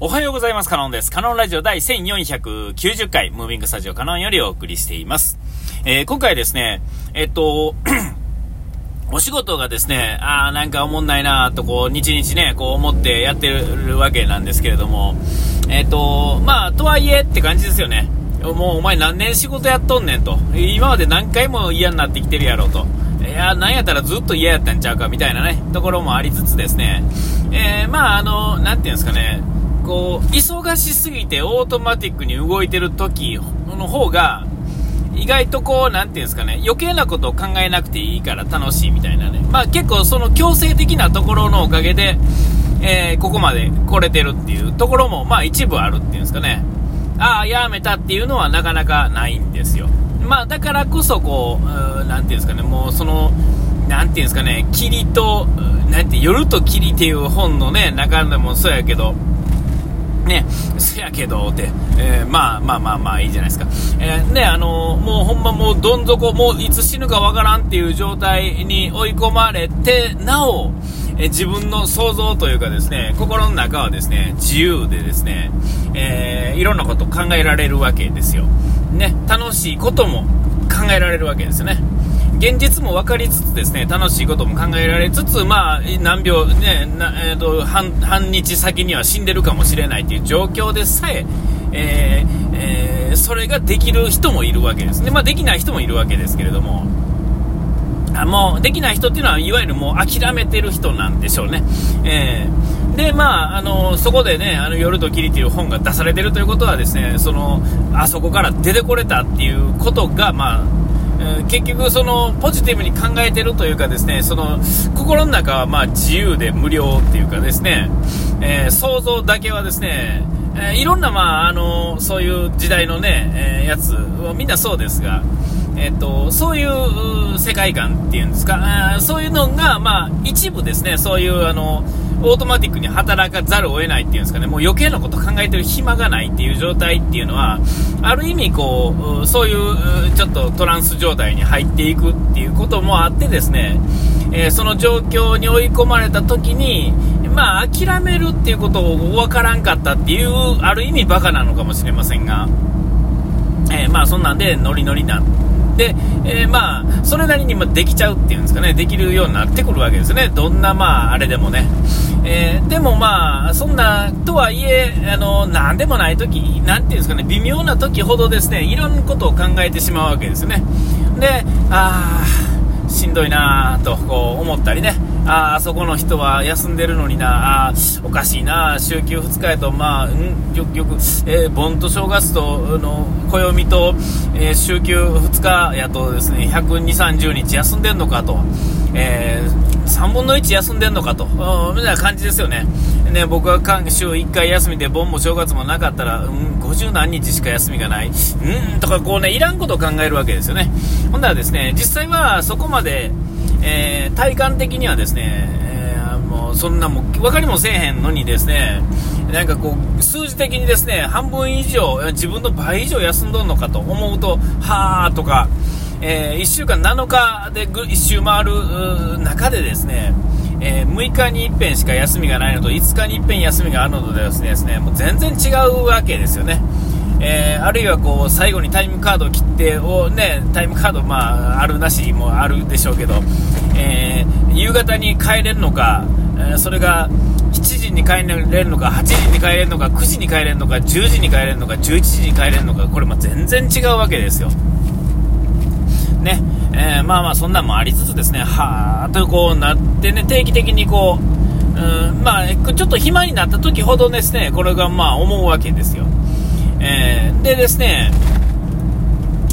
おはようございます。カノンです。カノンラジオ第1490回、ムービングスタジオカノンよりお送りしています。えー、今回ですね、えっと、お仕事がですね、ああ、なんか思んないなと、こう、日々ね、こう思ってやってるわけなんですけれども、えっと、まあ、とはいえって感じですよね。もうお前何年仕事やっとんねんと。今まで何回も嫌になってきてるやろと。いや、なんやったらずっと嫌やったんちゃうかみたいなね、ところもありつつですね、えー、まあ、あの、なんていうんですかね、こう、忙しすぎてオートマティックに動いてる時の方が、意外とこう、なんていうんですかね、余計なことを考えなくていいから楽しいみたいなね。まあ結構その強制的なところのおかげで、えー、ここまで来れてるっていうところも、まあ一部あるっていうんですかね。ああ、やめたっていうのはなかなかないんですよ。まあだからこそこう、うなんていうんですかね、もうその、なんていうんですかね、霧と、なんて、夜と霧っていう本のね、中でもそうやけど、ね、せやけどって、えー、まあまあまあまあいいじゃないですか。えー、ね、あのー、もうほんまもうどん底、もういつ死ぬかわからんっていう状態に追い込まれて、なお、え自分の想像というかですね、心の中はですね、自由でですね、えいろんなこと考えられるわけですよ。ね、楽しいことも考えられるわけですよね。現実も分かりつつですね、楽しいことも考えられつつ、まあ、何秒、ね、えーと半、半日先には死んでるかもしれないという状況でさえ、えーえー、それができる人もいるわけですね。まあ、できない人もいるわけですけれども、あもう、できない人っていうのは、いわゆるもう諦めてる人なんでしょうね。えー、で、まあ、あの、そこでね、あの、夜と霧っていう本が出されてるということはですね、その、あそこから出てこれたっていうことが、まあ、結局そのポジティブに考えてるというかですねその心の中はまあ自由で無料っていうかですね、えー、想像だけはですね、えー、いろんなまああのそういう時代のね、えー、やつみんなそうですが、えーと、そういう世界観っていうんですかそういうのがまあ一部ですねそういうあのオートマティックに働かざるを得ないっていうんですかね、もう余計なこと考えてる暇がないっていう状態っていうのは、ある意味こう、そういうちょっとトランス状態に入っていくっていうこともあってですね、えー、その状況に追い込まれた時に、まあ諦めるっていうことを分からんかったっていう、ある意味バカなのかもしれませんが、えー、まあそんなんでノリノリなで、えー、まあ、それなりにできちゃうっていうんですかね、できるようになってくるわけですね。どんな、まあ、あれでもね。えー、でもまあ、そんな、とはいえ、あの、なんでもない時、なんていうんですかね、微妙な時ほどですね、いろんなことを考えてしまうわけですね。で、ああ、しんどいなと、こう思ったりね。ああそこの人は休んでるのにな、あおかしいな、週休2日やと、まあ、ん、よく、えー、盆と正月との暦と、えー、週休2日やとですね、120、30日休んでんのかと、えー、3分の1休んでんのかと、みたいな感じですよね。ね、僕は週1回休みで、盆も正月もなかったら、うん、50何日しか休みがない、うんとか、こうね、いらんことを考えるわけですよね。ほんならですね、実際はそこまで、えー、体感的にはですね、えー、もうそんなも分かりもせえへんのにですね、なんかこう、数字的にですね、半分以上、自分の倍以上休んどんのかと思うと、はーとか、えー、1週間7日で1周回る中でですね、えー、6日に一遍しか休みがないのと5日に一遍休みがあるのでですね、もう全然違うわけですよね。えー、あるいはこう最後にタイムカードを切ってを、ね、タイムカード、まあ、あるなしもあるでしょうけど、えー、夕方に帰れるのか、え、それが7時に帰れるのか8時に帰れるのか9時に帰れるのか10時に帰れるのか11時に帰れるのかこれも全然違うわけですよ。ねえー、まあまあそんなんもありつつですねはーとこうなってね定期的にこううんまあ、ちょっと暇になった時ほどですねこれがまあ思うわけですよ。えー、でですね、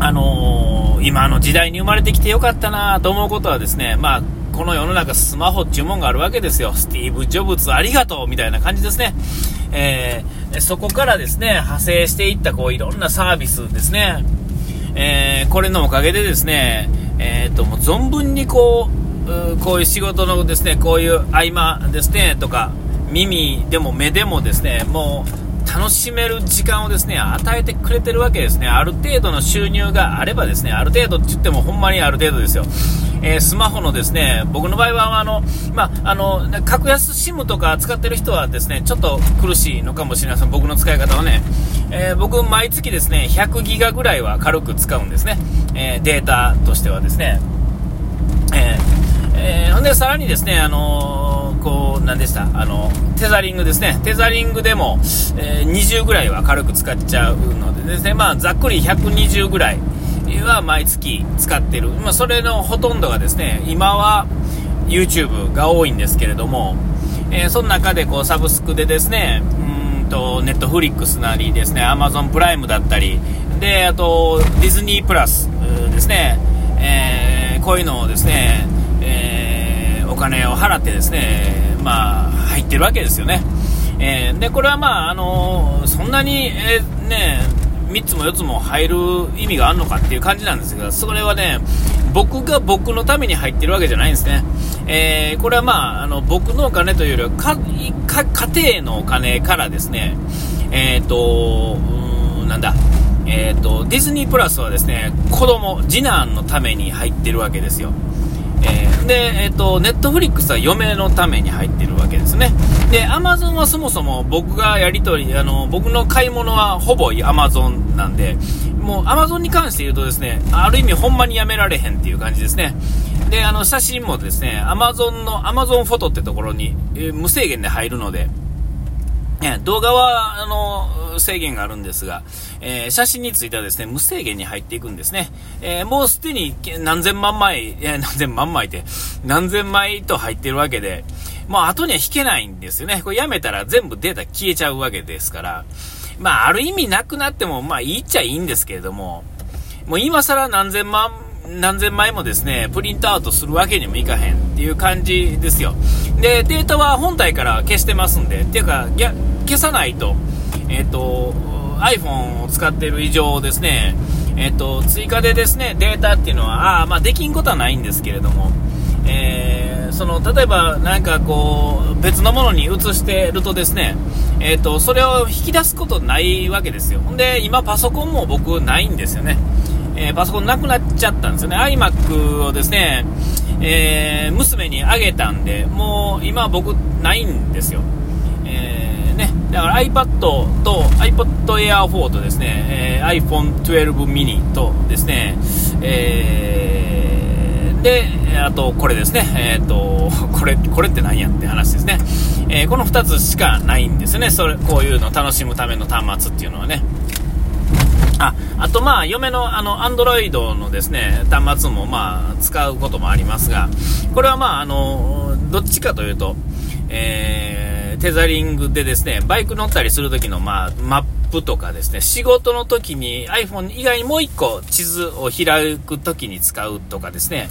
あのー、今の時代に生まれてきてよかったなと思うことはですね、まあ、この世の中スマホっていうもんがあるわけですよ。スティーブ・ジョブズありがとうみたいな感じですね。えー、そこからですね、派生していったこういろんなサービスですね。えー、これのおかげでですね、えー、と、もう存分にこう、こういう仕事のですね、こういう合間ですね、とか、耳でも目でもですね、もう、楽しめる時間をですね、与えてくれてるわけですね。ある程度の収入があればですね、ある程度って言ってもほんまにある程度ですよ。えー、スマホのですね、僕の場合は、あの、まあ、あの、格安 SIM とか使ってる人はですね、ちょっと苦しいのかもしれません。僕の使い方はね。えー、僕、毎月ですね、100ギガぐらいは軽く使うんですね。えー、データとしてはですね。えー、えー、ほんで、さらにですね、あのー、こう、なんでした、あの、テザリングですね。テザリングでも、えー、20ぐらいは軽く使っちゃうのでですね、まあ、ざっくり120ぐらいは毎月使ってる。まあ、それのほとんどがですね、今は YouTube が多いんですけれども、えー、その中でこう、サブスクでですね、うんと、ネットフリックスなりですね、Amazon プライムだったり、で、あと、ディズニープラスですね、えー、こういうのをですね、金を払ってですね、まあ、入ってるわけですよね。えー、で、これはまあ、あのそんなに、えー、ね、3つも4つも入る意味があるのかっていう感じなんですが、それはね、僕が僕のために入ってるわけじゃないんですね。えー、これはまあ、あの、僕のお金というよりは、か、か、家庭のお金からですね、えっ、ー、と、うん、なんだ、えっ、ー、と、ディズニープラスはですね、子供、次男のために入ってるわけですよ。えー、で、えっ、ー、と、ネットフリックスは嫁のために入ってるわけですね。で、アマゾンはそもそも僕がやり取り、あの、僕の買い物はほぼアマゾンなんで、もうアマゾンに関して言うとですね、ある意味ほんまにやめられへんっていう感じですね。で、あの、写真もですね、アマゾンの、アマゾンフォトってところに、えー、無制限で入るので、ね、動画は、あの、制限があるんですが、えー、写真についてはですね、無制限に入っていくんですね。えー、もうすでに何千万枚、えー、何千万枚って、何千枚と入ってるわけで、もう後には引けないんですよね。これやめたら全部データ消えちゃうわけですから、まあ、ある意味なくなっても、まあ、いいっちゃいいんですけれども、もう今更何千万、何千枚もですね、プリントアウトするわけにもいかへんっていう感じですよ。で、データは本体から消してますんで、っていうか、消さないと、えっ、ー、と、iPhone を使っている以上ですね、えっ、ー、と、追加でですね、データっていうのは、あまあ、できんことはないんですけれども、えー、その、例えば、なんかこう、別のものに移してるとですね、えっ、と、それを引き出すことないわけですよ。ほんで、今パソコンも僕ないんですよね。えパソコンなくなっちゃったんですよね。iMac をですね、え娘にあげたんで、もう今僕ないんですよ。えー、ねだから iPad と iPod Air 4とですね、えー、iPhone 12 mini とですね、えー、で、あとこれですね、えっ、ー、と、これ、これって何やって話ですね。え、この2つしかないんですね。それ、こういうの楽しむための端末っていうのはね。あ、あとまあ、嫁のあの、アンドロイドのですね、端末もまあ、使うこともありますが、これはまあ、あの、どっちかというと、えーテザリングでですね、バイク乗ったりするときの、まあ、マップとかですね、仕事の時に iPhone 以外にもう1個地図を開く時に使うとかですね、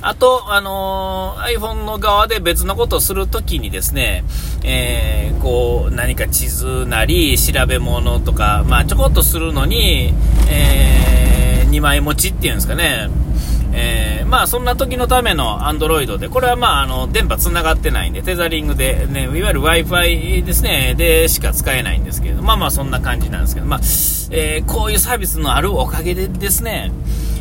あと、あのー、iPhone の側で別のことをするときにですね、えー、こう、何か地図なり、調べ物とか、まあ、ちょこっとするのに、えー、2枚持ちっていうんですかね、えー、まあそんな時のための Android で、これはまああの電波繋がってないんで、テザリングで、ね、いわゆる Wi-Fi ですね、でしか使えないんですけど、まあまあそんな感じなんですけど、まあ、えー、こういうサービスのあるおかげでですね、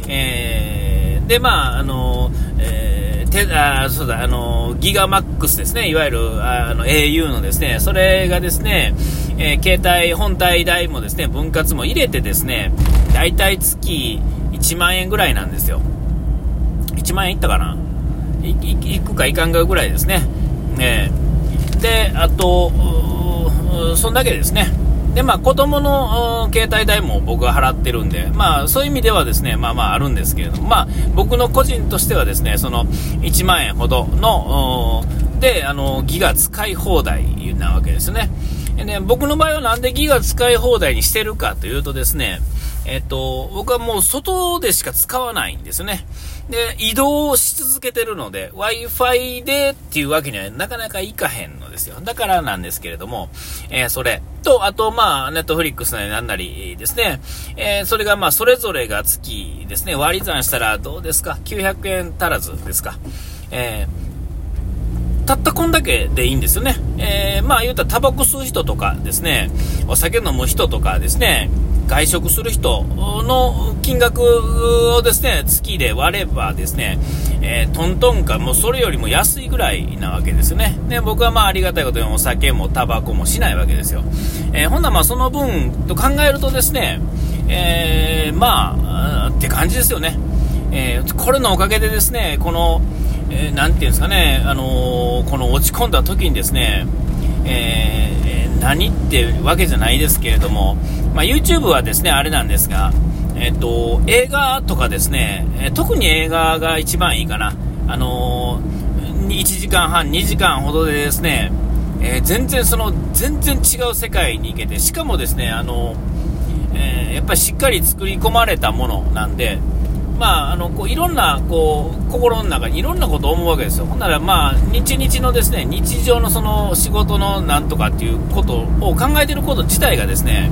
えー、でまああの、えー、てあそうだ、あの、ギガマックスですね、いわゆるあの au のですね、それがですね、えー、携帯本体代もですね、分割も入れてですね、大体月1万円ぐらいなんですよ。1万円いったかないくかいかんかぐらいですね。えー、で、あと、そんだけですね。で、まあ、子供の携帯代も僕が払ってるんで、まあ、そういう意味ではですね、まあまああるんですけれども、まあ、僕の個人としてはですね、その1万円ほどの、で、あの、ギガ使い放題なわけですね。で、僕の場合はなんでギガ使い放題にしてるかというとですね、えっと、僕はもう外でしか使わないんですね。で、移動し続けてるので、Wi-Fi でっていうわけにはなかなかいかへんのですよ。だからなんですけれども、えー、それと、あと、まあ、ネットフリックスなりなんなりですね、えー、それがまあ、それぞれが月ですね、割り算したらどうですか ?900 円足らずですか？えー、たったこんだけでいいんですよね。えー、まあ言うたらタバコ吸う人とかですね、お酒飲む人とかですね、外食する人の金額をですね、月で割ればですね、えー、トントンか、もうそれよりも安いぐらいなわけですよね。で、僕はまあありがたいことにお酒もタバコもしないわけですよ。えー、ほんならまあその分と考えるとですね、えー、まあ、って感じですよね。えー、これのおかげでですね、この、えー、ていうんですかね、あのー、この落ち込んだ時にですね、えー、何ってわけじゃないですけれども、まあ、YouTube はですね、あれなんですが、えっと、映画とかですね、特に映画が一番いいかな。あの1時間半、2時間ほどでですね、え全然その、全然違う世界に行けて、しかもですね、あのえやっぱりしっかり作り込まれたものなんで、まあ、あのこういろんなこう心の中にいろんなことを思うわけですよ、ほんなら、まあ、日々のですね日常のその仕事のなんとかっていうことを考えてること自体がですね、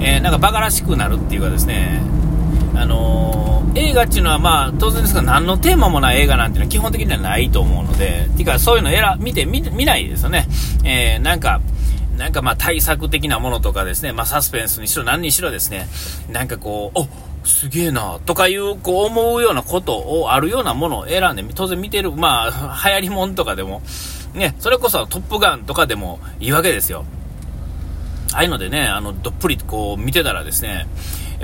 えー、なんかバカらしくなるっていうかですね、あのー、映画っていうのは、まあ、当然ですが何のテーマもない映画なんていうのは基本的にはないと思うので、てかそういうの選見て見見ないですよね。えー、なんかなんかまあ対策的なものとかですね、まあサスペンスにしろ何にしろですね、なんかこう、おすげえな、とかいう、こう思うようなことを、あるようなものを選んで、当然見てる、まあ、流行りもんとかでも、ね、それこそトップガンとかでもいいわけですよ。ああいうのでね、あの、どっぷりこう見てたらですね、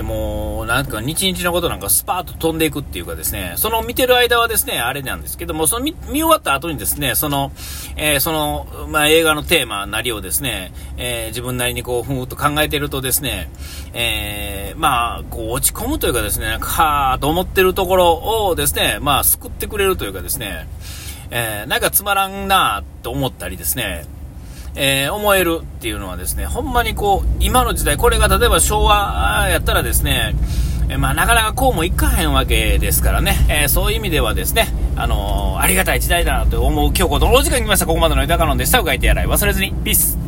もう、なんか、日々のことなんかスパーッと飛んでいくっていうかですね、その見てる間はですね、あれなんですけども、その見終わった後にですね、その、えー、その、まあ、映画のテーマなりをですね、えー、自分なりにこう、ふーっと考えてるとですね、えー、まあ、こう、落ち込むというかですね、はーと思ってるところをですね、まあ、救ってくれるというかですね、えなんかつまらんなと思ったりですね、えー、思えるっていうのはですね、ほんまにこう、今の時代、これが例えば昭和やったらですね、えまあ、なかなかこうもいかへんわけですからね、えー、そういう意味ではですね、あの、ありがたい時代だなと思う今日このお時間に来ました。ここまでの豊かのでした。うがいてやらい忘れずに。ピース。